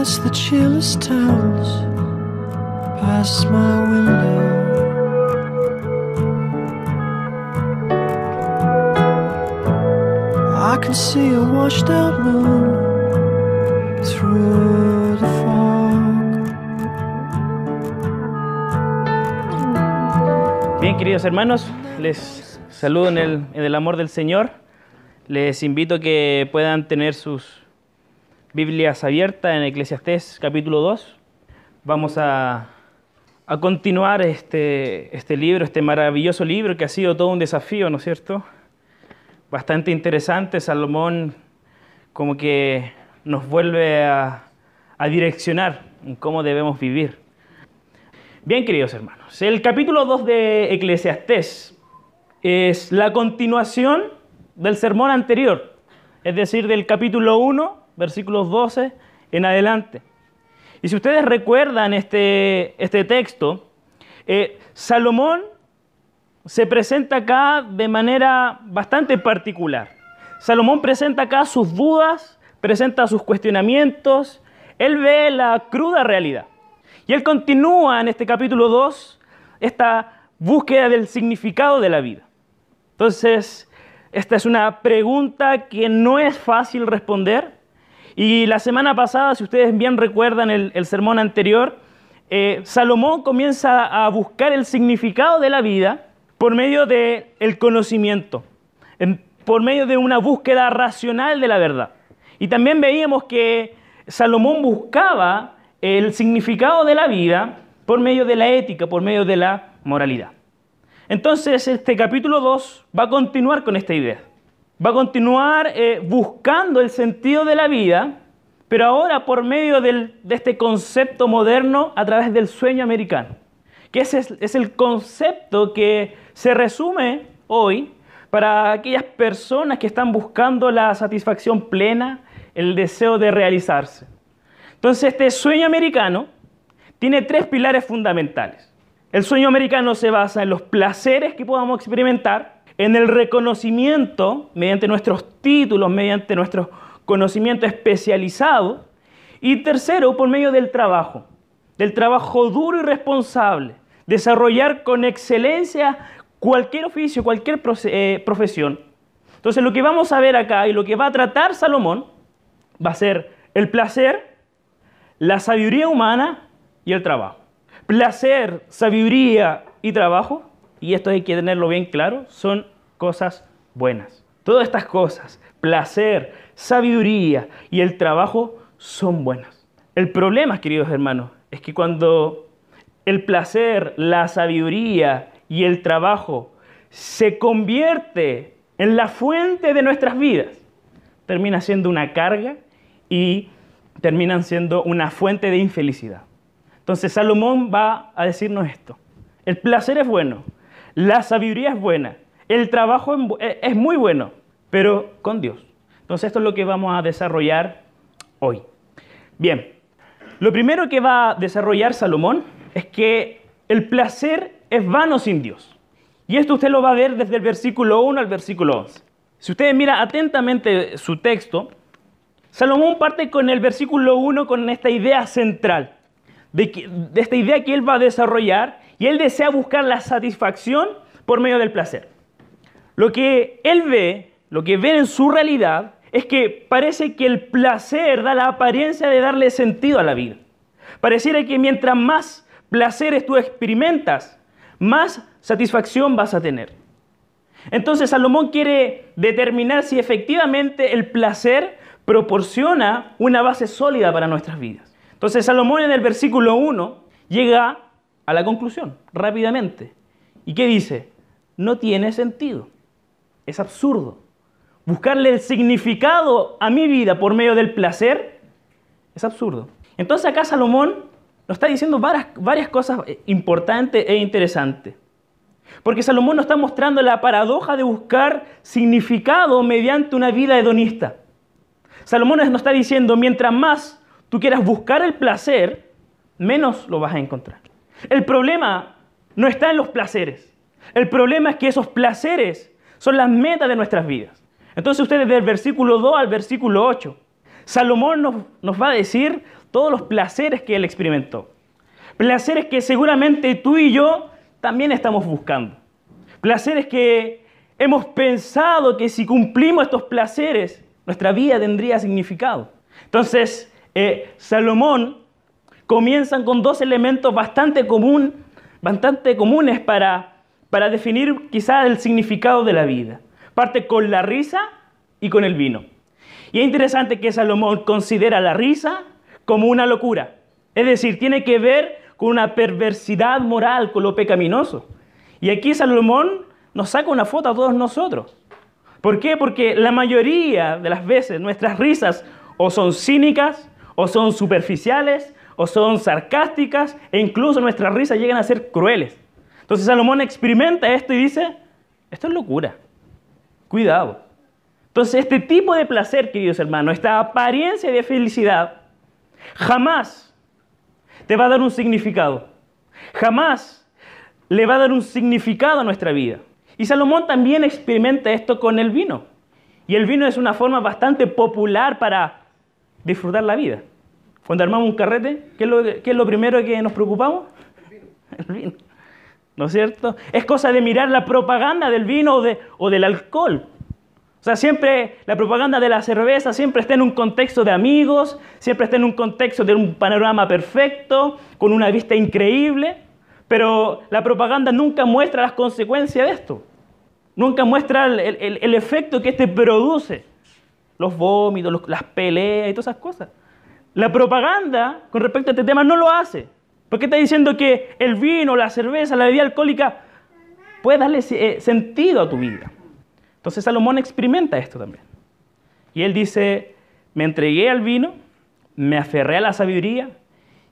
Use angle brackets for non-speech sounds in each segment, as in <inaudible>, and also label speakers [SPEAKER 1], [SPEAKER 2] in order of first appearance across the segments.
[SPEAKER 1] past the chillest towns, past my window. I can see a washed out moon through the fog.
[SPEAKER 2] Bien, queridos hermanos, les saludo en el, en el amor del Señor. Les invito a que puedan tener sus Biblias abiertas en Eclesiastés capítulo 2. Vamos a, a continuar este, este libro, este maravilloso libro que ha sido todo un desafío, ¿no es cierto? Bastante interesante. Salomón como que nos vuelve a, a direccionar en cómo debemos vivir. Bien, queridos hermanos, el capítulo 2 de Eclesiastés es la continuación del sermón anterior, es decir, del capítulo 1, versículos 12 en adelante. Y si ustedes recuerdan este, este texto, eh, Salomón se presenta acá de manera bastante particular. Salomón presenta acá sus dudas, presenta sus cuestionamientos, él ve la cruda realidad. Y él continúa en este capítulo 2 esta búsqueda del significado de la vida. Entonces, esta es una pregunta que no es fácil responder. Y la semana pasada, si ustedes bien recuerdan el, sermón anterior, eh, Salomón comienza a buscar el significado de la vida por medio del el conocimiento, en, por medio de una búsqueda racional de la verdad. Y también veíamos que Salomón buscaba el significado de la vida por medio de la ética, por medio de la moralidad. Entonces, este capítulo 2 va a continuar con esta idea. Va a continuar eh, buscando el sentido de la vida, pero ahora por medio de este concepto moderno a través del sueño americano. Que es el concepto que se resume hoy para aquellas personas que están buscando la satisfacción plena, el deseo de realizarse. Entonces, este sueño americano tiene tres pilares fundamentales. El sueño americano se basa en los placeres que podamos experimentar, en el reconocimiento mediante nuestros títulos, mediante nuestro conocimiento especializado, y tercero, por medio del trabajo, del trabajo duro y responsable, desarrollar con excelencia cualquier oficio, cualquier eh, profesión. Entonces, lo que vamos a ver acá y lo que va a tratar Salomón va a ser el placer, la sabiduría humana y el trabajo placer, sabiduría y trabajo, y esto hay que tenerlo bien claro, son cosas buenas. Todas estas cosas, placer, sabiduría y el trabajo son buenas. El problema, queridos hermanos, es que cuando el placer, la sabiduría y el trabajo se convierte en la fuente de nuestras vidas, termina siendo una carga y terminan siendo una fuente de infelicidad. Entonces Salomón va a decirnos esto. El placer es bueno, la sabiduría es buena, el trabajo es muy bueno, pero con Dios. Entonces esto es lo que vamos a desarrollar hoy. Bien, lo primero que va a desarrollar Salomón es que el placer es vano sin Dios. Y esto usted lo va a ver desde el versículo 1 al versículo 11. Si usted mira atentamente su texto, Salomón parte con el versículo 1 con esta idea central de, de esta idea que él va a desarrollar y él desea buscar la satisfacción por medio del placer. Lo que él ve, lo que ve en su realidad, es que parece que el placer da la apariencia de darle sentido a la vida. Pareciera que mientras más placeres tú experimentas, más satisfacción vas a tener. Entonces Salomón quiere determinar si efectivamente el placer proporciona una base sólida para nuestras vidas. Entonces Salomón en el versículo 1 llega a la conclusión rápidamente. ¿Y qué dice? No tiene sentido. Es absurdo. Buscarle el significado a mi vida por medio del placer es absurdo. Entonces acá Salomón nos está diciendo varias, varias cosas importantes e interesantes. Porque Salomón nos está mostrando la paradoja de buscar significado mediante una vida hedonista. Salomón nos está diciendo, mientras más tú quieras buscar el placer, menos lo vas a encontrar. El problema no está en los placeres. El problema es que esos placeres son las metas de nuestras vidas. Entonces ustedes del versículo 2 al versículo 8 Salomón nos, va a decir todos los placeres que él experimentó. Placeres que seguramente tú y yo también estamos buscando. Placeres que hemos pensado que si cumplimos estos placeres, nuestra vida tendría significado. Entonces, eh, Salomón comienza con dos elementos bastante, común, bastante comunes para, para definir quizás el significado de la vida. Parte con la risa y con el vino. Y es interesante que Salomón considera la risa como una locura. Es decir, tiene que ver con una perversidad moral, con lo pecaminoso. Y aquí Salomón nos saca una foto a todos nosotros. ¿Por qué? Porque la mayoría de las veces nuestras risas o son cínicas, o son superficiales, o son sarcásticas, e incluso nuestras risas llegan a ser crueles. Entonces Salomón experimenta esto y dice, esto es locura, cuidado. Entonces este tipo de placer, queridos hermanos, esta apariencia de felicidad, jamás te va a dar un significado. Jamás le va a dar un significado a nuestra vida. Y Salomón también experimenta esto con el vino. Y el vino es una forma bastante popular para disfrutar la vida. Cuando armamos un carrete, ¿qué es lo, primero que nos preocupamos? El vino. ¿No es cierto? Es cosa de mirar la propaganda del vino o, o del alcohol. O sea, siempre la propaganda de la cerveza siempre está en un contexto de amigos, siempre está en un contexto de un panorama perfecto, con una vista increíble, pero la propaganda nunca muestra las consecuencias de esto. Nunca muestra el, efecto que este produce. Los vómitos, las peleas y todas esas cosas. La propaganda con respecto a este tema no lo hace. Porque está diciendo que el vino, la cerveza, la bebida alcohólica puede darle eh, sentido a tu vida. Entonces Salomón experimenta esto también. Y él dice, me entregué al vino, me aferré a la sabiduría,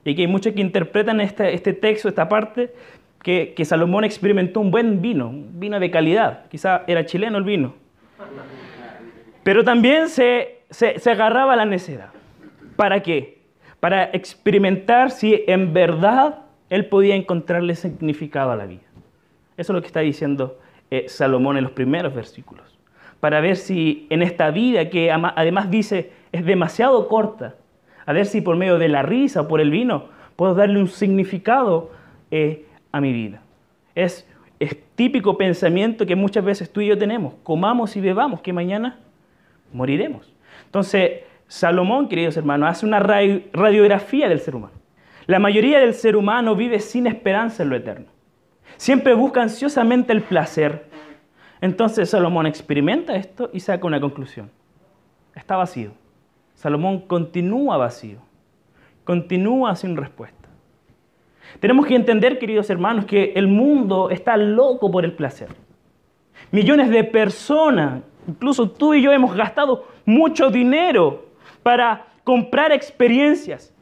[SPEAKER 2] y aquí hay muchos que interpretan este, este texto, esta parte, que, Salomón experimentó un buen vino, un vino de calidad. Quizá era chileno el vino. Pero también se, se, agarraba a la necedad. ¿Para qué? Para experimentar si en verdad él podía encontrarle significado a la vida. Eso es lo que está diciendo eh, Salomón en los primeros versículos. Para ver si en esta vida, que además dice es demasiado corta, a ver si por medio de la risa o por el vino puedo darle un significado eh, a mi vida. Es, es típico pensamiento que muchas veces tú y yo tenemos. Comamos y bebamos, que mañana moriremos. Entonces, Salomón, queridos hermanos, hace una radiografía del ser humano. La mayoría del ser humano vive sin esperanza en lo eterno. Siempre busca ansiosamente el placer. Entonces Salomón experimenta esto y saca una conclusión. Está vacío. Salomón continúa vacío. Continúa sin respuesta. Tenemos que entender, queridos hermanos, que el mundo está loco por el placer. Millones de personas, incluso tú y yo hemos gastado mucho dinero para comprar experiencias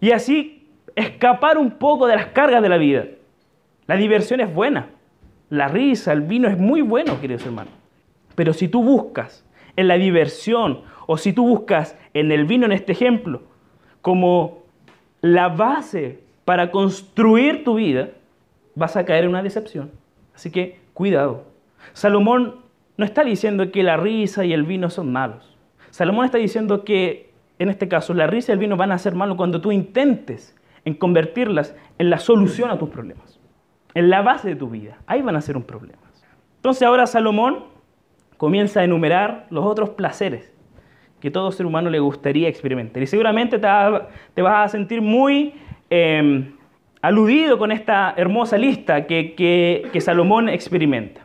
[SPEAKER 2] y así escapar un poco de las cargas de la vida. La diversión es buena, la risa, el vino es muy bueno, queridos hermanos. Pero si tú buscas en la diversión o si tú buscas en el vino, en este ejemplo, como la base para construir tu vida, vas a caer en una decepción. Así que cuidado. Salomón no está diciendo que la risa y el vino son malos. Salomón está diciendo que, en este caso, la risa y el vino van a ser malos cuando tú intentes en convertirlas en la solución a tus problemas, en la base de tu vida. Ahí van a ser un problema. Entonces ahora Salomón comienza a enumerar los otros placeres que todo ser humano le gustaría experimentar. Y seguramente te, vas a sentir muy Em, aludido con esta hermosa lista que, Salomón experimenta.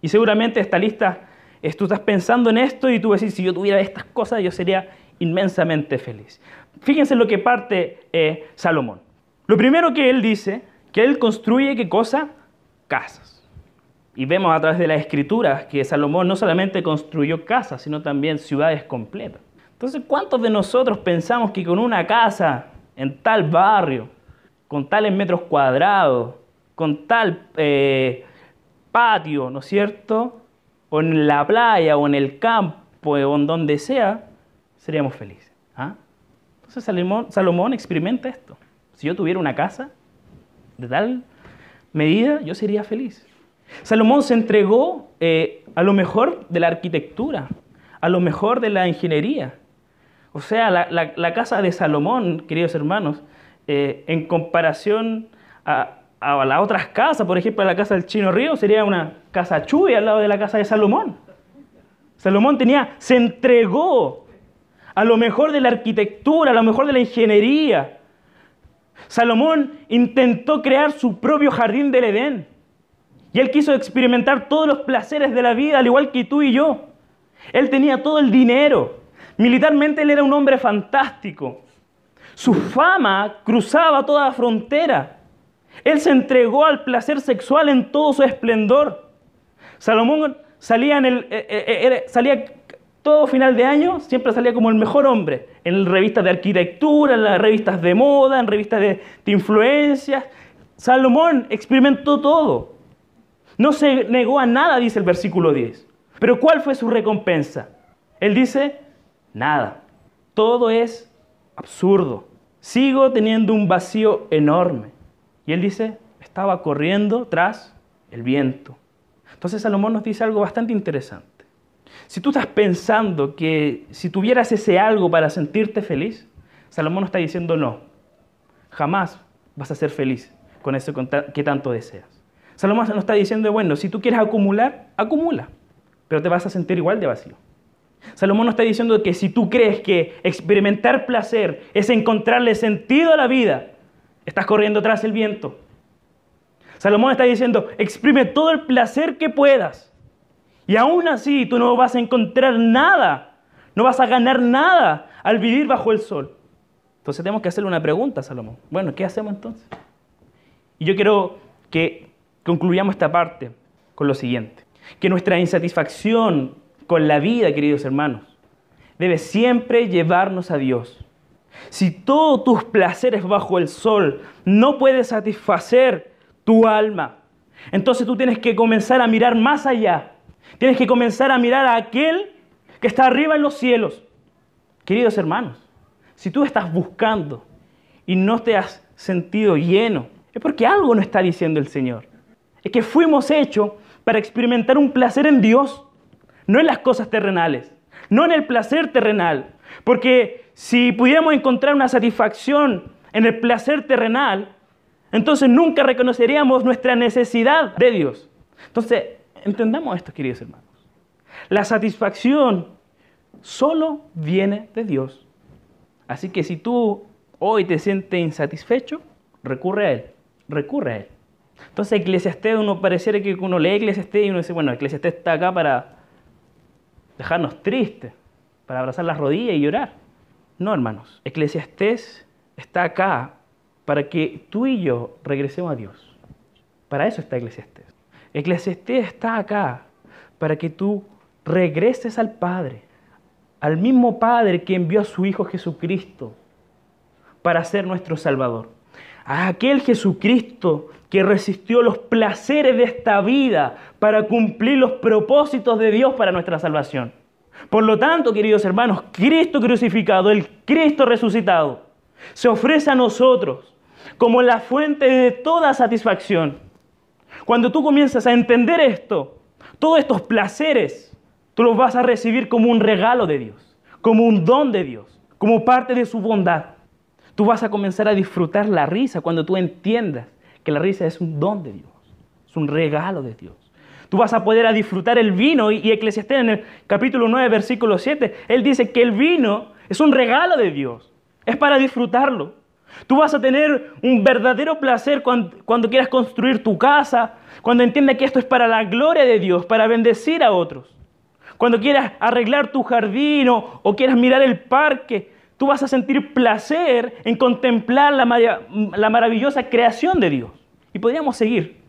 [SPEAKER 2] Y seguramente esta lista, tú estás pensando en esto y tú decís, si yo tuviera estas cosas, yo sería inmensamente feliz. Fíjense lo que parte eh, Salomón. Lo primero que él dice, que él construye, ¿qué cosa? Casas. Y vemos a través de las escrituras que Salomón no solamente construyó casas, sino también ciudades completas. Entonces, ¿cuántos de nosotros pensamos que con una casa en tal barrio, con tales metros cuadrados, con tal eh, patio, ¿no es cierto? O en la playa, o en el campo, o en donde sea, seríamos felices. ¿ah? Entonces Salomón, experimenta esto. Si yo tuviera una casa de tal medida, yo sería feliz. Salomón se entregó eh, a lo mejor de la arquitectura, a lo mejor de la ingeniería. O sea, la, casa de Salomón, queridos hermanos, eh, en comparación a, a las otras casas, por ejemplo, la casa del Chino Río sería una casa chuy al lado de la casa de Salomón. Salomón tenía, se entregó a lo mejor de la arquitectura, a lo mejor de la ingeniería. Salomón intentó crear su propio jardín del Edén. Y él quiso experimentar todos los placeres de la vida, al igual que tú y yo. Él tenía todo el dinero. Militarmente él era un hombre fantástico. Su fama cruzaba toda frontera. Él se entregó al placer sexual en todo su esplendor. Salomón salía, en el, eh, eh, era- salía todo final de año, siempre salía como el mejor hombre. En revistas de arquitectura, en las revistas de moda, en revistas de, de influencias. Salomón experimentó todo. No se negó a nada, dice el versículo 10. Pero ¿cuál fue su recompensa? Él dice, nada. Todo es absurdo. Sigo teniendo un vacío enorme. Y él dice, estaba corriendo tras el viento. Entonces Salomón nos dice algo bastante interesante. Si tú estás pensando que si tuvieras ese algo para sentirte feliz, Salomón está diciendo no. Jamás vas a ser feliz con eso que tanto deseas. Salomón nos está diciendo, bueno, si tú quieres acumular, acumula, pero te vas a sentir igual de vacío. Salomón nos está diciendo que si tú crees que experimentar placer es encontrarle sentido a la vida, estás corriendo tras el viento. Salomón está diciendo, exprime todo el placer que puedas. Y aún así tú no vas a encontrar nada, no vas a ganar nada al vivir bajo el sol. Entonces tenemos que hacerle una pregunta a Salomón. Bueno, ¿qué hacemos entonces? Y yo quiero que concluyamos esta parte con lo siguiente. Que nuestra insatisfacción con la vida, queridos hermanos, debe siempre llevarnos a Dios. Si todos tus placeres bajo el sol no pueden satisfacer tu alma, entonces tú tienes que comenzar a mirar más allá. Tienes que comenzar a mirar a aquel que está arriba en los cielos. Queridos hermanos, si tú estás buscando y no te has sentido lleno, es porque algo no está diciendo el Señor. Es que fuimos hechos para experimentar un placer en Dios, no en las cosas terrenales, no en el placer terrenal. Porque si pudiéramos encontrar una satisfacción en el placer terrenal, entonces nunca reconoceríamos nuestra necesidad de Dios. Entonces, entendamos esto, queridos hermanos. La satisfacción solo viene de Dios. Así que si tú hoy te sientes insatisfecho, recurre a Él, recurre a Él. Entonces Eclesiastés, uno pareciera que uno lee Eclesiastés y uno dice, bueno, Eclesiastés está acá para dejarnos tristes, para abrazar las rodillas y llorar. No, hermanos, Eclesiastés está acá para que tú y yo regresemos a Dios. Para eso está Eclesiastés. Eclesiastés está acá para que tú regreses al Padre, al mismo Padre que envió a su Hijo Jesucristo para ser nuestro Salvador. A aquel Jesucristo que resistió los placeres de esta vida para cumplir los propósitos de Dios para nuestra salvación. Por lo tanto, queridos hermanos, Cristo crucificado, el Cristo resucitado, se ofrece a nosotros como la fuente de toda satisfacción. Cuando tú comienzas a entender esto, todos estos placeres, tú los vas a recibir como un regalo de Dios, como un don de Dios, como parte de su bondad. Tú vas a comenzar a disfrutar la risa cuando tú entiendas que la risa es un don de Dios, es un regalo de Dios. Tú vas a poder a disfrutar el vino y, Eclesiastés en el capítulo 9, versículo 7, él dice que el vino es un regalo de Dios, es para disfrutarlo. Tú vas a tener un verdadero placer cuando, quieras construir tu casa, cuando entiendas que esto es para la gloria de Dios, para bendecir a otros. Cuando quieras arreglar tu jardín o, quieras mirar el parque, tú vas a sentir placer en contemplar la, la maravillosa creación de Dios. Y podríamos seguir,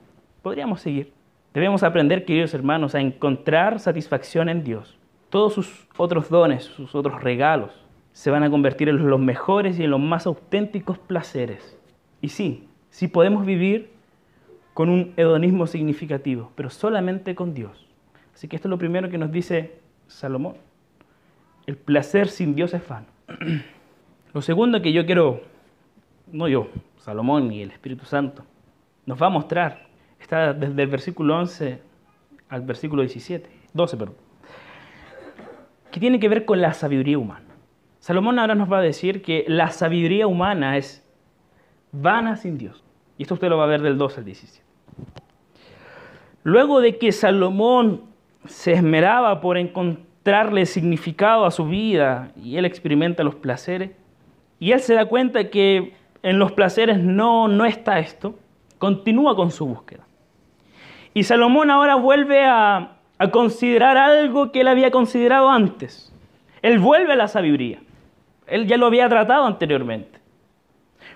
[SPEAKER 2] podríamos seguir. Debemos aprender, queridos hermanos, a encontrar satisfacción en Dios. Todos sus otros dones, sus otros regalos, se van a convertir en los mejores y en los más auténticos placeres. Y sí, sí podemos vivir con un hedonismo significativo, pero solamente con Dios. Así que esto es lo primero que nos dice Salomón. El placer sin Dios es vano. <clears throat> Lo segundo que yo quiero, no yo, Salomón y el Espíritu Santo, nos va a mostrar, está desde el versículo 11 al versículo 17, 12, perdón, que tiene que ver con la sabiduría humana. Salomón ahora nos va a decir que la sabiduría humana es vana sin Dios. Y esto usted lo va a ver del 2 al 17. Luego de que Salomón se esmeraba por encontrarle significado a su vida y él experimenta los placeres, y él se da cuenta que en los placeres no, no está esto, continúa con su búsqueda. Y Salomón ahora vuelve a, a considerar algo que él había considerado antes. Él vuelve a la sabiduría. Él ya lo había tratado anteriormente.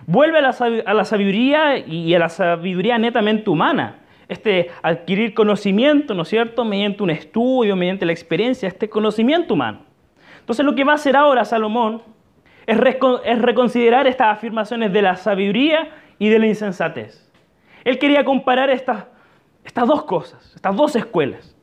[SPEAKER 2] Vuelve a la, sabiduría y a la sabiduría netamente humana. Este adquirir conocimiento, ¿no es cierto?, mediante un estudio, mediante la experiencia, este conocimiento humano. Entonces lo que va a hacer ahora Salomón es, reconsiderar estas afirmaciones de la sabiduría y de la insensatez. Él quería comparar estas, dos cosas, estas dos escuelas.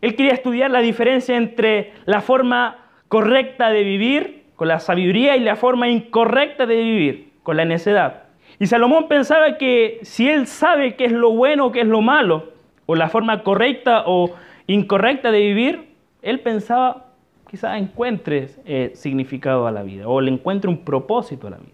[SPEAKER 2] Él quería estudiar la diferencia entre la forma correcta de vivir con la sabiduría y la forma incorrecta de vivir con la necedad. Y Salomón pensaba que si él sabe qué es lo bueno qué es lo malo, o la forma correcta o incorrecta de vivir, él pensaba quizás encuentre eh, significado a la vida o le encuentre un propósito a la vida.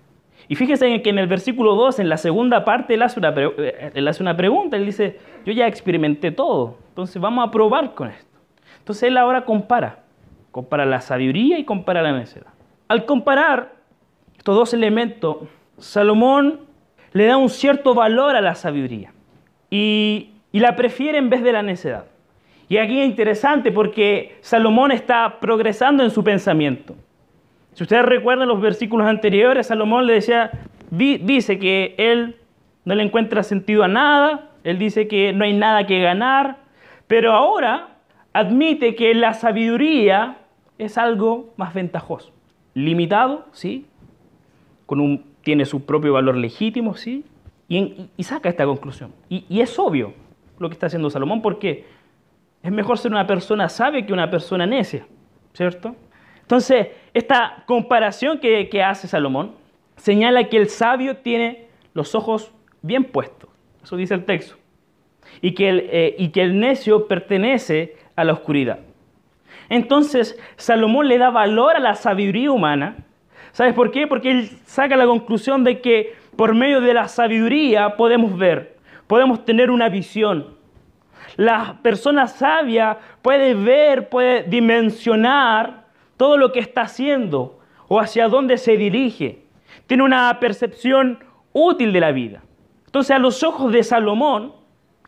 [SPEAKER 2] Y fíjese que en el versículo 2, en la segunda parte, él eh, él hace una pregunta, él dice, yo ya experimenté todo, entonces vamos a probar con esto. Entonces él ahora compara, compara la sabiduría y compara la necedad. Al comparar estos dos elementos, Salomón le da un cierto valor a la sabiduría y, la prefiere en vez de la necedad. Y aquí es interesante porque Salomón está progresando en su pensamiento. Si ustedes recuerdan los versículos anteriores, Salomón le decía, dice que él no le encuentra sentido a nada, él dice que no hay nada que ganar, pero ahora admite que la sabiduría es algo más ventajoso. Limitado, sí, con un tiene su propio valor legítimo, ¿sí? Y, saca esta conclusión. Y, es obvio lo que está haciendo Salomón, porque es mejor ser una persona sabia que una persona necia, ¿cierto? Entonces, esta comparación que, hace Salomón señala que el sabio tiene los ojos bien puestos, eso dice el texto, y que el, eh, y que el necio pertenece a la oscuridad. Entonces, Salomón le da valor a la sabiduría humana ¿Sabes por qué? Porque él saca la conclusión de que por medio de la sabiduría podemos ver, podemos tener una visión. La persona sabia puede ver, puede dimensionar todo lo que está haciendo o hacia dónde se dirige. Tiene una percepción útil de la vida. Entonces a los ojos de Salomón,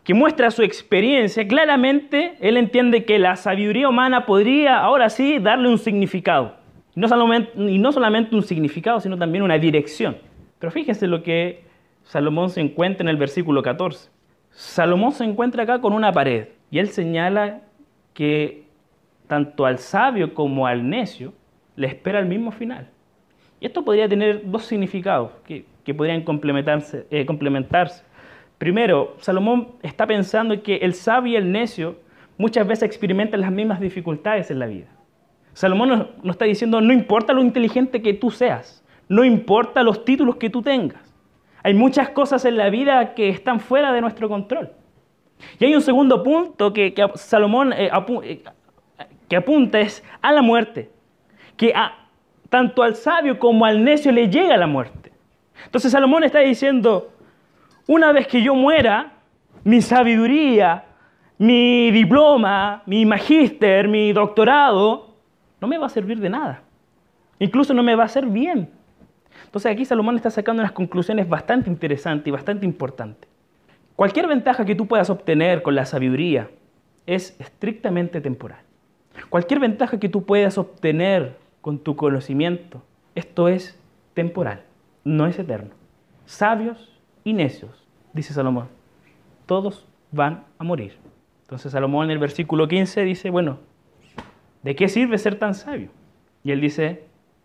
[SPEAKER 2] que muestra su experiencia, claramente él entiende que la sabiduría humana podría ahora sí darle un significado. Y no, solamente, un significado, sino también una dirección. Pero fíjense lo que Salomón se encuentra en el versículo 14. Salomón se encuentra acá con una pared y él señala que tanto al sabio como al necio le espera el mismo final. Y esto podría tener dos significados que, podrían complementarse, eh, complementarse. Primero, Salomón está pensando que el sabio y el necio muchas veces experimentan las mismas dificultades en la vida. Salomón nos, está diciendo, no importa lo inteligente que tú seas, no importa los títulos que tú tengas. Hay muchas cosas en la vida que están fuera de nuestro control. Y hay un segundo punto que, Salomón eh, eh, que apunta es a la muerte, que tanto al sabio como al necio le llega la muerte. Entonces Salomón está diciendo, una vez que yo muera, mi sabiduría, mi diploma, mi magíster, mi doctorado, no me va a servir de nada. Incluso no me va a hacer bien. Entonces aquí Salomón está sacando unas conclusiones bastante interesantes y bastante importantes. Cualquier ventaja que tú puedas obtener con la sabiduría es estrictamente temporal. Cualquier ventaja que tú puedas obtener con tu conocimiento, esto es temporal, no es eterno. Sabios y necios, dice Salomón, todos van a morir. Entonces Salomón en el versículo 15 dice, bueno, ¿de qué sirve ser tan sabio? Y él dice,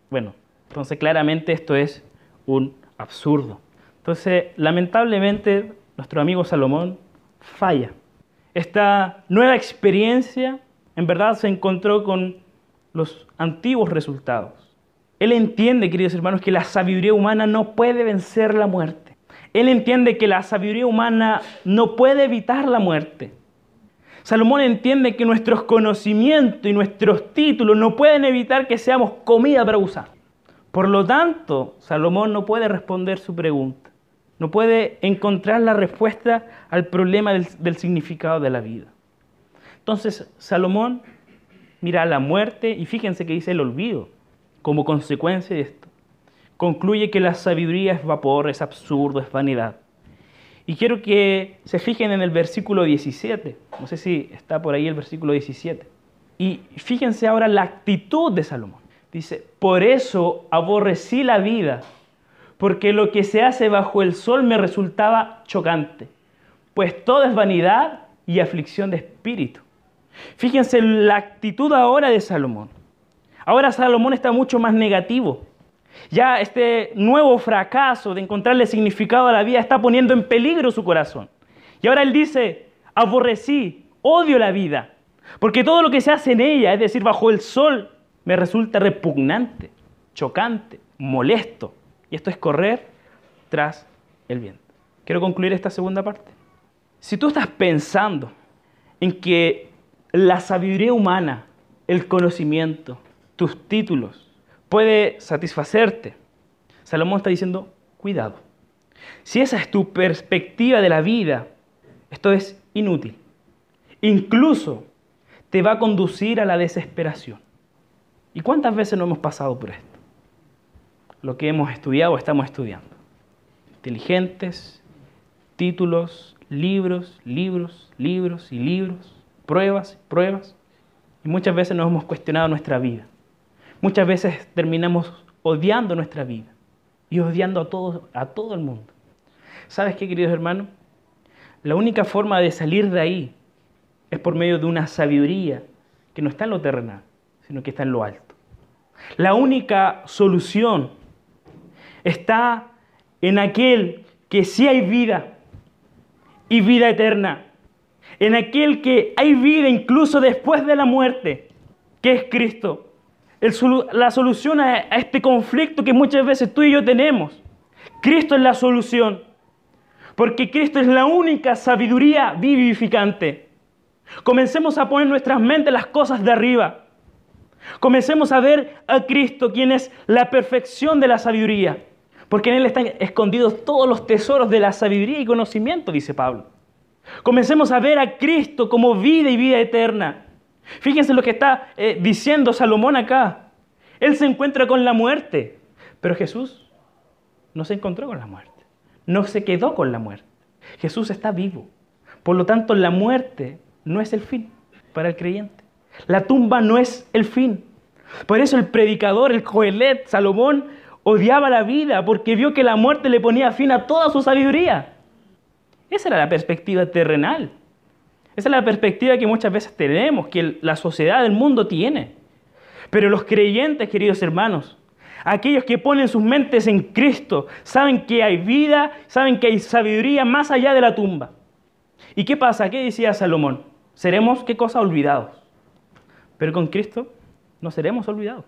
[SPEAKER 2] bueno, entonces claramente esto es un absurdo. Entonces, lamentablemente, nuestro amigo Salomón falla. Esta nueva experiencia, en verdad, se encontró con los antiguos resultados. Él entiende, queridos hermanos, que la sabiduría humana no puede vencer la muerte. Él entiende que la sabiduría humana no puede evitar la muerte. Salomón entiende que nuestros conocimientos y nuestros títulos no pueden evitar que seamos comida para usar. Por lo tanto, Salomón no puede responder su pregunta, no puede encontrar la respuesta al problema del, del significado de la vida. Entonces, Salomón mira la muerte y fíjense que dice el olvido como consecuencia de esto. Concluye que la sabiduría es vapor, es absurdo, es vanidad. Y quiero que se fijen en el versículo 17. No sé si está por ahí el versículo 17. Y fíjense ahora la actitud de Salomón. Dice, por eso aborrecí la vida, porque lo que se hace bajo el sol me resultaba chocante, pues todo es vanidad y aflicción de espíritu. Fíjense la actitud ahora de Salomón. Ahora Salomón está mucho más negativo. Ya este nuevo fracaso de encontrarle significado a la vida está poniendo en peligro su corazón. Y ahora él dice, aborrecí, odio la vida, porque todo lo que se hace en ella, es decir, bajo el sol, me resulta repugnante, chocante, molesto. Y esto es correr tras el viento. Quiero concluir esta segunda parte. Si tú estás pensando en que la sabiduría humana, el conocimiento, tus títulos, puede satisfacerte, Salomón está diciendo, cuidado. Si esa es tu perspectiva de la vida, esto es inútil. Incluso te va a conducir a la desesperación. ¿Y cuántas veces no hemos pasado por esto? Lo que hemos estudiado o estamos estudiando. Inteligentes, títulos, libros, libros, libros y libros, pruebas, pruebas. Y muchas veces nos hemos cuestionado nuestra vida. Muchas veces terminamos odiando nuestra vida y odiando a todo, a todo el mundo. ¿Sabes qué, queridos hermanos? La única forma de salir de ahí es por medio de una sabiduría que no está en lo terrenal, sino que está en lo alto. La única solución está en aquel que sí hay vida y vida eterna, en aquel que hay vida incluso después de la muerte, que es Cristo. La solución a este conflicto que muchas veces tú y yo tenemos. Cristo es la solución, porque Cristo es la única sabiduría vivificante. Comencemos a poner en nuestras mentes las cosas de arriba. Comencemos a ver a Cristo, quien es la perfección de la sabiduría, porque en Él están escondidos todos los tesoros de la sabiduría y conocimiento, dice Pablo. Comencemos a ver a Cristo como vida y vida eterna. Fíjense lo que está eh, diciendo Salomón acá. Él se encuentra con la muerte, pero Jesús no se encontró con la muerte, no se quedó con la muerte. Jesús está vivo. Por lo tanto, la muerte no es el fin para el creyente. La tumba no es el fin. Por eso el predicador, el Coelet, Salomón, odiaba la vida porque vio que la muerte le ponía fin a toda su sabiduría. Esa era la perspectiva terrenal. Esa es la perspectiva que muchas veces tenemos, que la sociedad del mundo tiene. Pero los creyentes, queridos hermanos, aquellos que ponen sus mentes en Cristo, saben que hay vida, saben que hay sabiduría más allá de la tumba. ¿Y qué pasa? ¿Qué decía Salomón? Seremos, ¿qué cosa? Olvidados. Pero con Cristo no seremos olvidados.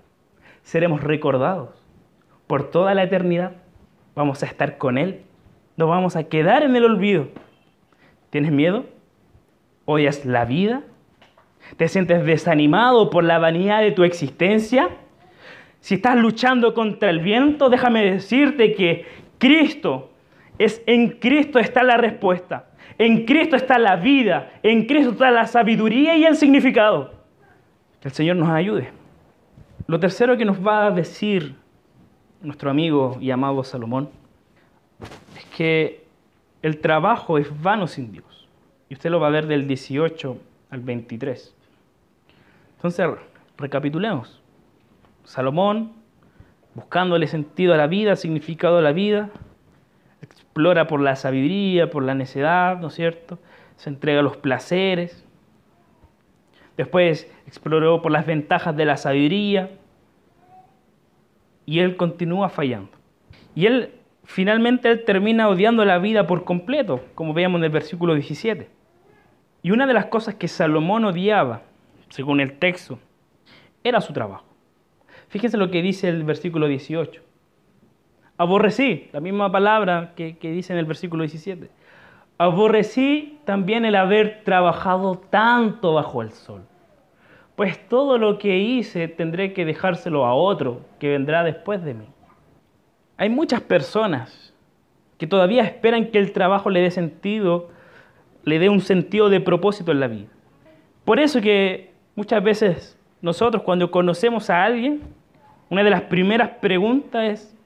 [SPEAKER 2] Seremos recordados por toda la eternidad. Vamos a estar con Él. No vamos a quedar en el olvido. ¿Tienes miedo? ¿Odias la vida? ¿Te sientes desanimado por la vanidad de tu existencia? Si estás luchando contra el viento, déjame decirte que Cristo es en Cristo está la respuesta. En Cristo está la vida, en Cristo está la sabiduría y el significado. Que el Señor nos ayude. Lo tercero que nos va a decir nuestro amigo y amado Salomón es que el trabajo es vano sin Dios. Y usted lo va a ver del 18 al 23. Entonces, recapitulemos. Salomón, buscándole sentido a la vida, significado a la vida, explora por la sabiduría, por la necedad, ¿no es cierto? Se entrega a los placeres. Después exploró por las ventajas de la sabiduría. Y él continúa fallando. Y él finalmente él termina odiando la vida por completo, como veíamos en el versículo 17. Y una de las cosas que Salomón odiaba, según el texto, era su trabajo. Fíjense lo que dice el versículo 18 Aborrecí, la misma palabra que, dice en el versículo 17. Aborrecí también el haber trabajado tanto bajo el sol. pues todo lo que hice tendré que dejárselo a otro que vendrá después de mí. Hay muchas personas que todavía esperan que el trabajo le dé sentido, le dé un sentido de propósito en la vida. Por eso que muchas veces nosotros cuando conocemos a alguien, una de las primeras preguntas es,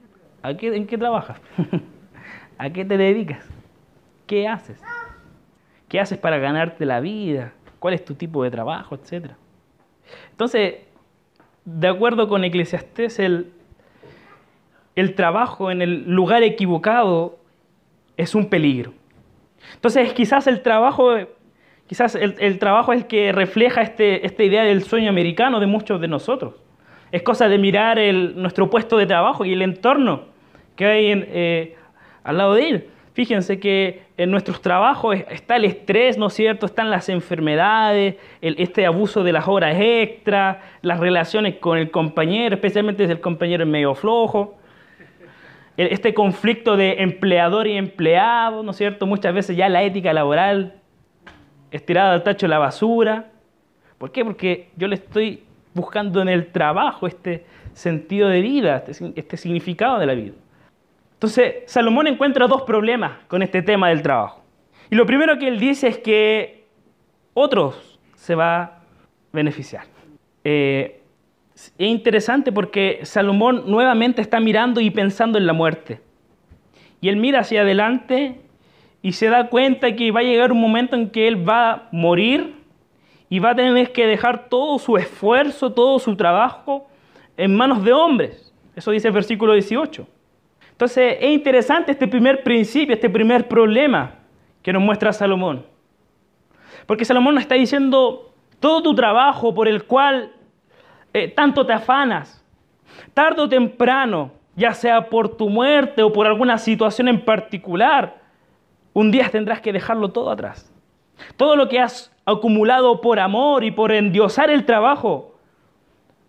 [SPEAKER 2] ¿a qué, ¿en qué trabajas? <laughs> ¿A qué te dedicas? ¿Qué haces? ¿Qué haces para ganarte la vida? ¿Cuál es tu tipo de trabajo? Etcétera. Entonces, de acuerdo con Eclesiastés, el, el trabajo en el lugar equivocado es un peligro. Entonces, quizás el trabajo, quizás el, trabajo es el que refleja este, esta idea del sueño americano de muchos de nosotros. Es cosa de mirar el, nuestro puesto de trabajo y el entorno que hay eh, al lado de él. Fíjense que en nuestros trabajos está el estrés, ¿no es cierto? Están las enfermedades, este abuso de las horas extras, las relaciones con el compañero, especialmente si el compañero es medio flojo. Este conflicto de empleador y empleado, ¿no es cierto? Muchas veces ya la ética laboral estirada al tacho de la basura. ¿Por qué? Porque yo le estoy buscando en el trabajo este sentido de vida, este, este significado de la vida. Entonces, Salomón encuentra dos problemas con este tema del trabajo. Y lo primero que él dice es que otros se va a beneficiar. Eh, es interesante porque Salomón nuevamente está mirando y pensando en la muerte. Y él mira hacia adelante y se da cuenta que va a llegar un momento en que él va a morir y va a tener que dejar todo su esfuerzo, todo su trabajo en manos de hombres. Eso dice el versículo 18. Entonces es interesante este primer principio, este primer problema que nos muestra Salomón. Porque Salomón nos está diciendo, todo tu trabajo por el cual eh, tanto te afanas, tarde o temprano, ya sea por tu muerte o por alguna situación en particular, un día tendrás que dejarlo todo atrás. Todo lo que has acumulado por amor y por endiosar el trabajo,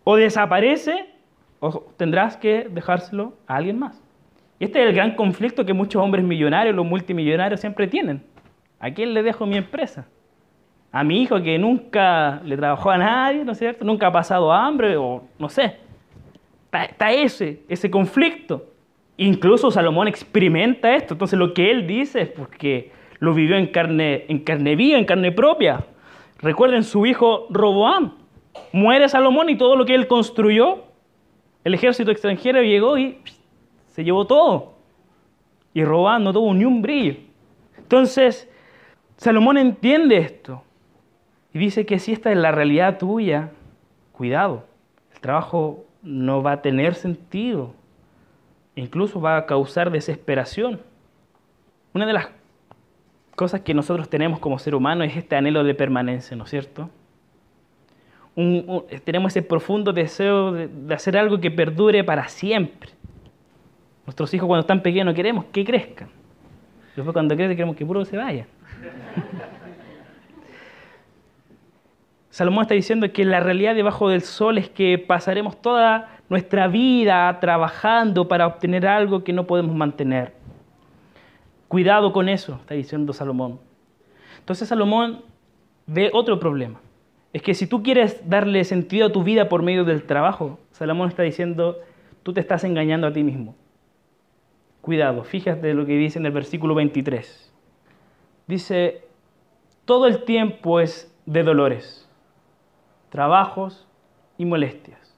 [SPEAKER 2] o desaparece o tendrás que dejárselo a alguien más. Y este es el gran conflicto que muchos hombres millonarios, los multimillonarios siempre tienen. ¿A quién le dejo mi empresa? A mi hijo que nunca le trabajó a nadie, ¿no es cierto? Nunca ha pasado hambre o no sé. Está, ese, ese conflicto. Incluso Salomón experimenta esto. Entonces lo que él dice es porque lo vivió en carne, en carne viva, en carne propia. Recuerden su hijo Roboam. Muere Salomón y todo lo que él construyó, el ejército extranjero llegó y se llevó todo. Y robando no tuvo ni un brillo. Entonces, Salomón entiende esto. Y dice que si esta es la realidad tuya, cuidado. El trabajo no va a tener sentido. Incluso va a causar desesperación. Una de las cosas que nosotros tenemos como ser humano es este anhelo de permanencia, ¿no es cierto? tenemos ese profundo deseo de hacer algo que perdure para siempre. Nuestros hijos cuando están pequeños queremos que crezcan. Después cuando crecen queremos que puro se vaya. Salomón está diciendo que la realidad debajo del sol es que pasaremos toda nuestra vida trabajando para obtener algo que no podemos mantener. Cuidado con eso, está diciendo Salomón. Entonces Salomón ve otro problema. Es que si tú quieres darle sentido a tu vida por medio del trabajo, Salomón está diciendo, tú te estás engañando a ti mismo. Cuidado, fíjate lo que dice en el versículo 23. Dice, todo el tiempo es de dolores, trabajos y molestias.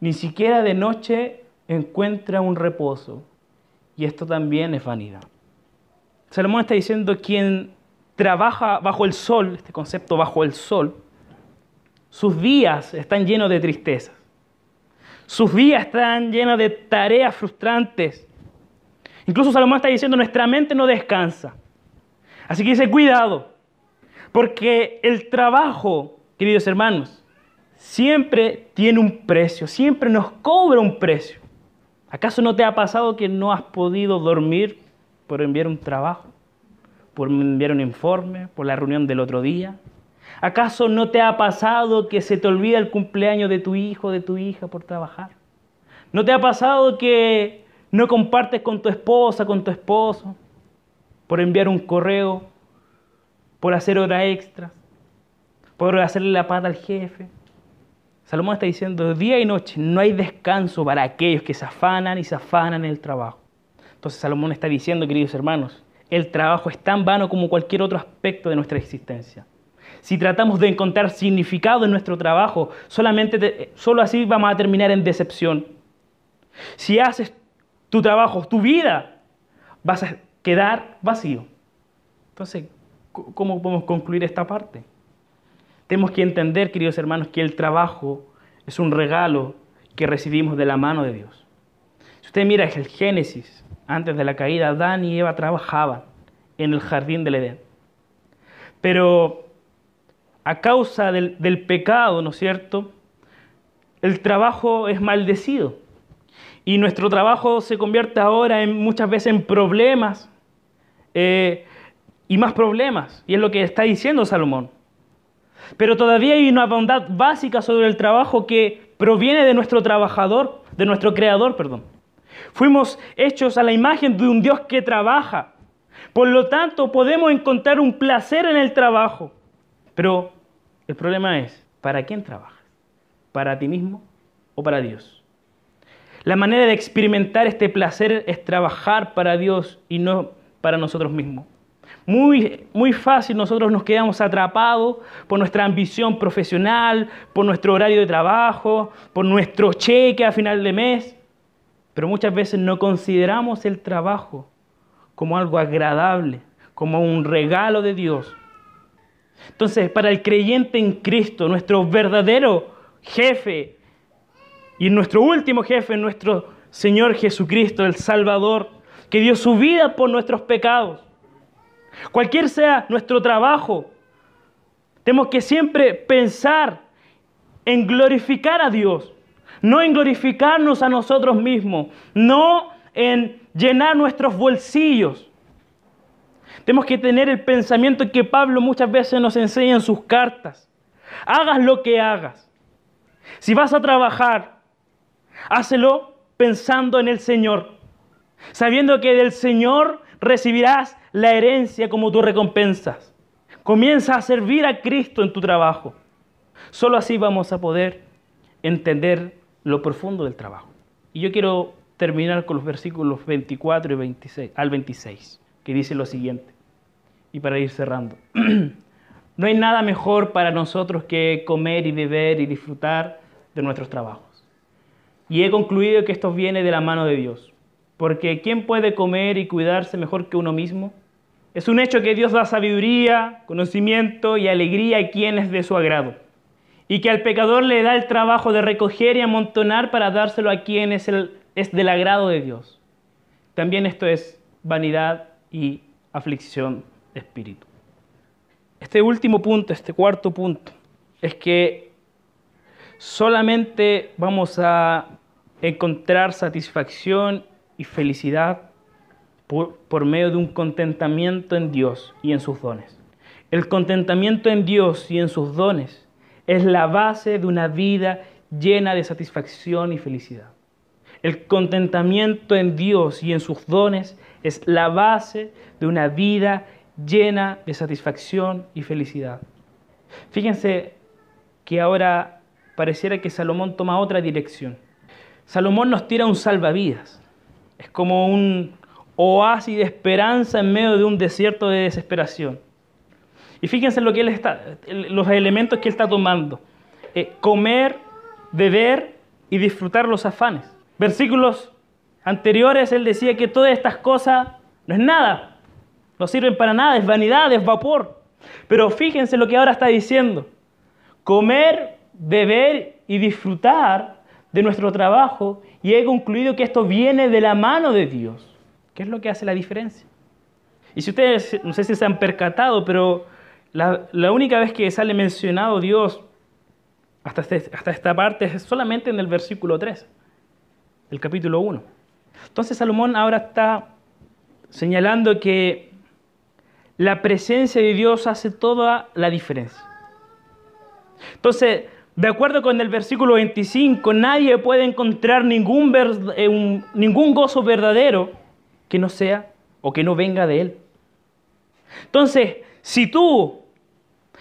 [SPEAKER 2] Ni siquiera de noche encuentra un reposo. Y esto también es vanidad. Salomón está diciendo, quien trabaja bajo el sol, este concepto bajo el sol, sus días están llenos de tristeza. Sus días están llenos de tareas frustrantes, Incluso Salomón está diciendo, nuestra mente no descansa. Así que dice, cuidado, porque el trabajo, queridos hermanos, siempre tiene un precio, siempre nos cobra un precio. ¿Acaso no te ha pasado que no has podido dormir por enviar un trabajo, por enviar un informe, por la reunión del otro día? ¿Acaso no te ha pasado que se te olvida el cumpleaños de tu hijo, de tu hija por trabajar? ¿No te ha pasado que no compartes con tu esposa, con tu esposo, por enviar un correo, por hacer hora extra, por hacerle la pata al jefe. Salomón está diciendo, día y noche no hay descanso para aquellos que se afanan y se afanan en el trabajo. Entonces Salomón está diciendo, queridos hermanos, el trabajo es tan vano como cualquier otro aspecto de nuestra existencia. Si tratamos de encontrar significado en nuestro trabajo, solamente solo así vamos a terminar en decepción. Si haces tu trabajo, tu vida, vas a quedar vacío. Entonces, ¿cómo podemos concluir esta parte? Tenemos que entender, queridos hermanos, que el trabajo es un regalo que recibimos de la mano de Dios. Si usted mira el Génesis, antes de la caída, Adán y Eva trabajaban en el jardín del Edén. Pero a causa del, pecado, ¿no es cierto? El trabajo es maldecido. Y nuestro trabajo se convierte ahora en, muchas veces en problemas eh, y más problemas. Y es lo que está diciendo Salomón. Pero todavía hay una bondad básica sobre el trabajo que proviene de nuestro trabajador, de nuestro creador, perdón. Fuimos hechos a la imagen de un Dios que trabaja. Por lo tanto, podemos encontrar un placer en el trabajo. Pero el problema es, ¿para quién trabajas? ¿Para ti mismo o para Dios? La manera de experimentar este placer es trabajar para Dios y no para nosotros mismos. Muy, muy fácil nosotros nos quedamos atrapados por nuestra ambición profesional, por nuestro horario de trabajo, por nuestro cheque a final de mes, pero muchas veces no consideramos el trabajo como algo agradable, como un regalo de Dios. Entonces, para el creyente en Cristo, nuestro verdadero jefe, y nuestro último jefe, nuestro Señor Jesucristo, el Salvador, que dio su vida por nuestros pecados. Cualquier sea nuestro trabajo, tenemos que siempre pensar en glorificar a Dios, no en glorificarnos a nosotros mismos, no en llenar nuestros bolsillos. Tenemos que tener el pensamiento que Pablo muchas veces nos enseña en sus cartas. Hagas lo que hagas. Si vas a trabajar, Hácelo pensando en el Señor, sabiendo que del Señor recibirás la herencia como tu recompensas. Comienza a servir a Cristo en tu trabajo. Solo así vamos a poder entender lo profundo del trabajo. Y yo quiero terminar con los versículos 24 y 26, al 26, que dice lo siguiente. Y para ir cerrando. <clears throat> no hay nada mejor para nosotros que comer y beber y disfrutar de nuestros trabajos. Y he concluido que esto viene de la mano de Dios. Porque ¿quién puede comer y cuidarse mejor que uno mismo? Es un hecho que Dios da sabiduría, conocimiento y alegría a quienes de su agrado. Y que al pecador le da el trabajo de recoger y amontonar para dárselo a quien es, es del agrado de Dios. También esto es vanidad y aflicción de espíritu. Este último punto, este cuarto punto, es que solamente vamos a encontrar satisfacción y felicidad por, medio de un contentamiento en Dios y en sus dones. El contentamiento en Dios y en sus dones es la base de una vida llena de satisfacción y felicidad. El contentamiento en Dios y en sus dones es la base de una vida llena de satisfacción y felicidad. Fíjense que ahora pareciera que Salomón toma otra dirección. Salomón nos tira un salvavidas. Es como un oasis de esperanza en medio de un desierto de desesperación. Y fíjense lo que él está, los elementos que él está tomando. Eh, comer, beber y disfrutar los afanes. Versículos anteriores él decía que todas estas cosas no es nada, no sirven para nada, es vanidad, es vapor. Pero fíjense lo que ahora está diciendo. Comer, beber y disfrutar de nuestro trabajo y he concluido que esto viene de la mano de Dios. ¿Qué es lo que hace la diferencia? Y si ustedes, no sé si se han percatado, pero la, única vez que sale mencionado Dios hasta, este, hasta esta parte es solamente en el versículo 3, el capítulo 1. Entonces Salomón ahora está señalando que la presencia de Dios hace toda la diferencia. Entonces, de acuerdo con el versículo 25, nadie puede encontrar ningún, eh, ningún gozo verdadero que no sea o que no venga de Él. Entonces, si tú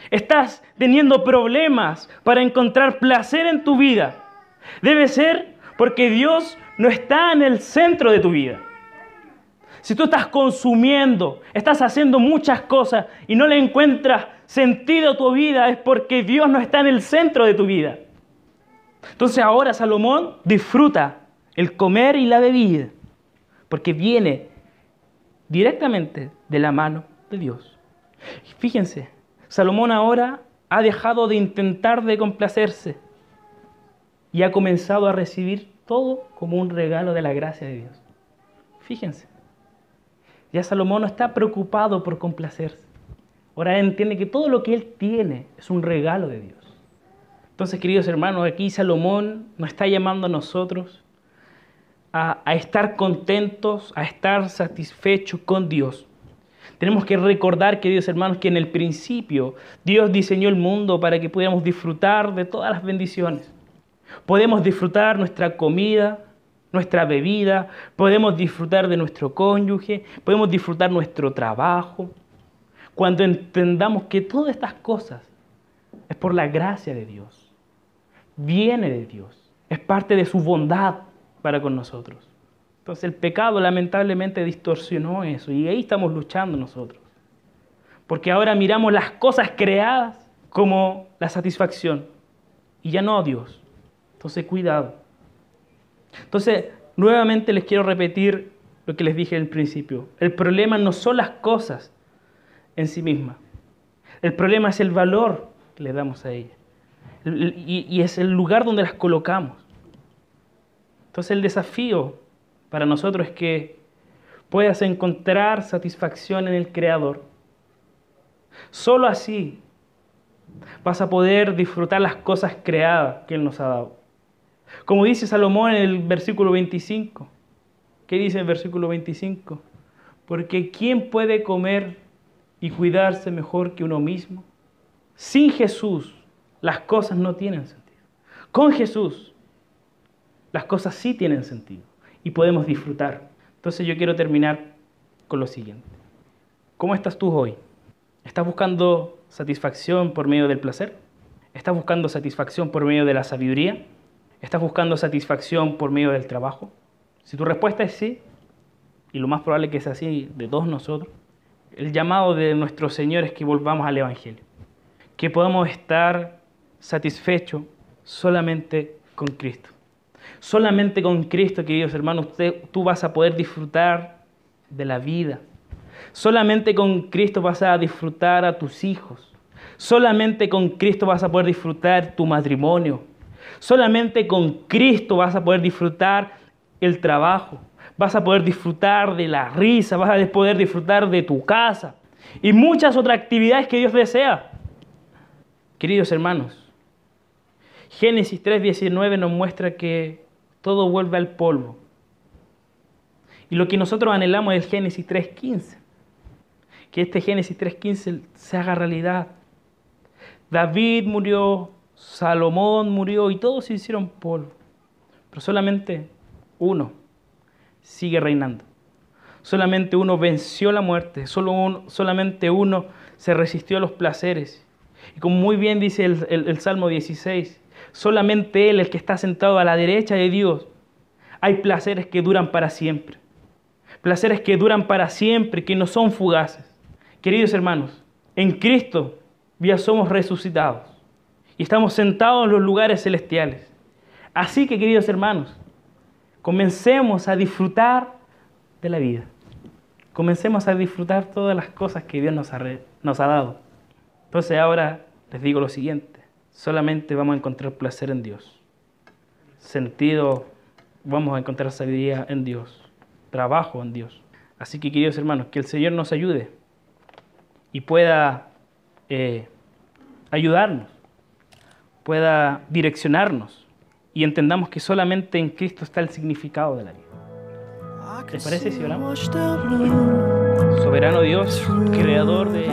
[SPEAKER 2] estás teniendo problemas para encontrar placer en tu vida, debe ser porque Dios no está en el centro de tu vida. Si tú estás consumiendo, estás haciendo muchas cosas y no le encuentras sentido tu vida, es porque Dios no está en el centro de tu vida. Entonces ahora Salomón disfruta el comer y la bebida, porque viene directamente de la mano de Dios. Fíjense, Salomón ahora ha dejado de intentar de complacerse y ha comenzado a recibir todo como un regalo de la gracia de Dios. Fíjense, ya Salomón no está preocupado por complacerse. Ahora entiende que todo lo que él tiene es un regalo de Dios. Entonces, queridos hermanos, aquí Salomón nos está llamando a nosotros a, estar contentos, a estar satisfechos con Dios. Tenemos que recordar, queridos hermanos, que en el principio Dios diseñó el mundo para que pudiéramos disfrutar de todas las bendiciones. Podemos disfrutar nuestra comida, nuestra bebida, podemos disfrutar de nuestro cónyuge, podemos disfrutar nuestro trabajo. Cuando entendamos que todas estas cosas es por la gracia de Dios, viene de Dios, es parte de su bondad para con nosotros. Entonces el pecado lamentablemente distorsionó eso y ahí estamos luchando nosotros. Porque ahora miramos las cosas creadas como la satisfacción y ya no a Dios. Entonces cuidado. Entonces, nuevamente les quiero repetir lo que les dije al principio. El problema no son las cosas en sí mismas. El problema es el valor que le damos a ellas. Y, y es el lugar donde las colocamos. Entonces el desafío para nosotros es que puedas encontrar satisfacción en el Creador. Solo así vas a poder disfrutar las cosas creadas que Él nos ha dado. Como dice Salomón en el versículo 25. ¿Qué dice el versículo 25? Porque ¿quién puede comer y cuidarse mejor que uno mismo? Sin Jesús las cosas no tienen sentido. Con Jesús las cosas sí tienen sentido y podemos disfrutar. Entonces yo quiero terminar con lo siguiente. ¿Cómo estás tú hoy? ¿Estás buscando satisfacción por medio del placer? ¿Estás buscando satisfacción por medio de la sabiduría? ¿Estás buscando satisfacción por medio del trabajo? Si tu respuesta es sí, y lo más probable que sea así de todos nosotros, el llamado de nuestro Señor es que volvamos al Evangelio, que podamos estar satisfechos solamente con Cristo. Solamente con Cristo, queridos hermanos, tú vas a poder disfrutar de la vida. Solamente con Cristo vas a disfrutar a tus hijos. Solamente con Cristo vas a poder disfrutar tu matrimonio. Solamente con Cristo vas a poder disfrutar el trabajo. Vas a poder disfrutar de la risa, vas a poder disfrutar de tu casa y muchas otras actividades que Dios desea. Queridos hermanos, Génesis 3:19 nos muestra que todo vuelve al polvo. Y lo que nosotros anhelamos es Génesis 3.15. Que este Génesis 3.15 se haga realidad. David murió, Salomón murió y todos se hicieron polvo. Pero solamente uno sigue reinando. Solamente uno venció la muerte. Solo solamente uno se resistió a los placeres. Y como muy bien dice el, el Salmo 16, Solamente Él, el que está sentado a la derecha de Dios, hay placeres que duran para siempre. Placeres que duran para siempre, que no son fugaces. Queridos hermanos, en Cristo ya somos resucitados y estamos sentados en los lugares celestiales. Así que, queridos hermanos, comencemos a disfrutar de la vida. Comencemos a disfrutar todas las cosas que Dios nos ha, dado. Entonces ahora les digo lo siguiente solamente vamos a encontrar placer en Dios. Sentido, vamos a encontrar sabiduría en Dios. Trabajo en Dios. Así que, queridos hermanos, que el Señor nos ayude y pueda eh, ayudarnos, pueda direccionarnos y entendamos que solamente en Cristo está el significado de la vida. ¿Te parece si oramos? Soberano Dios, creador de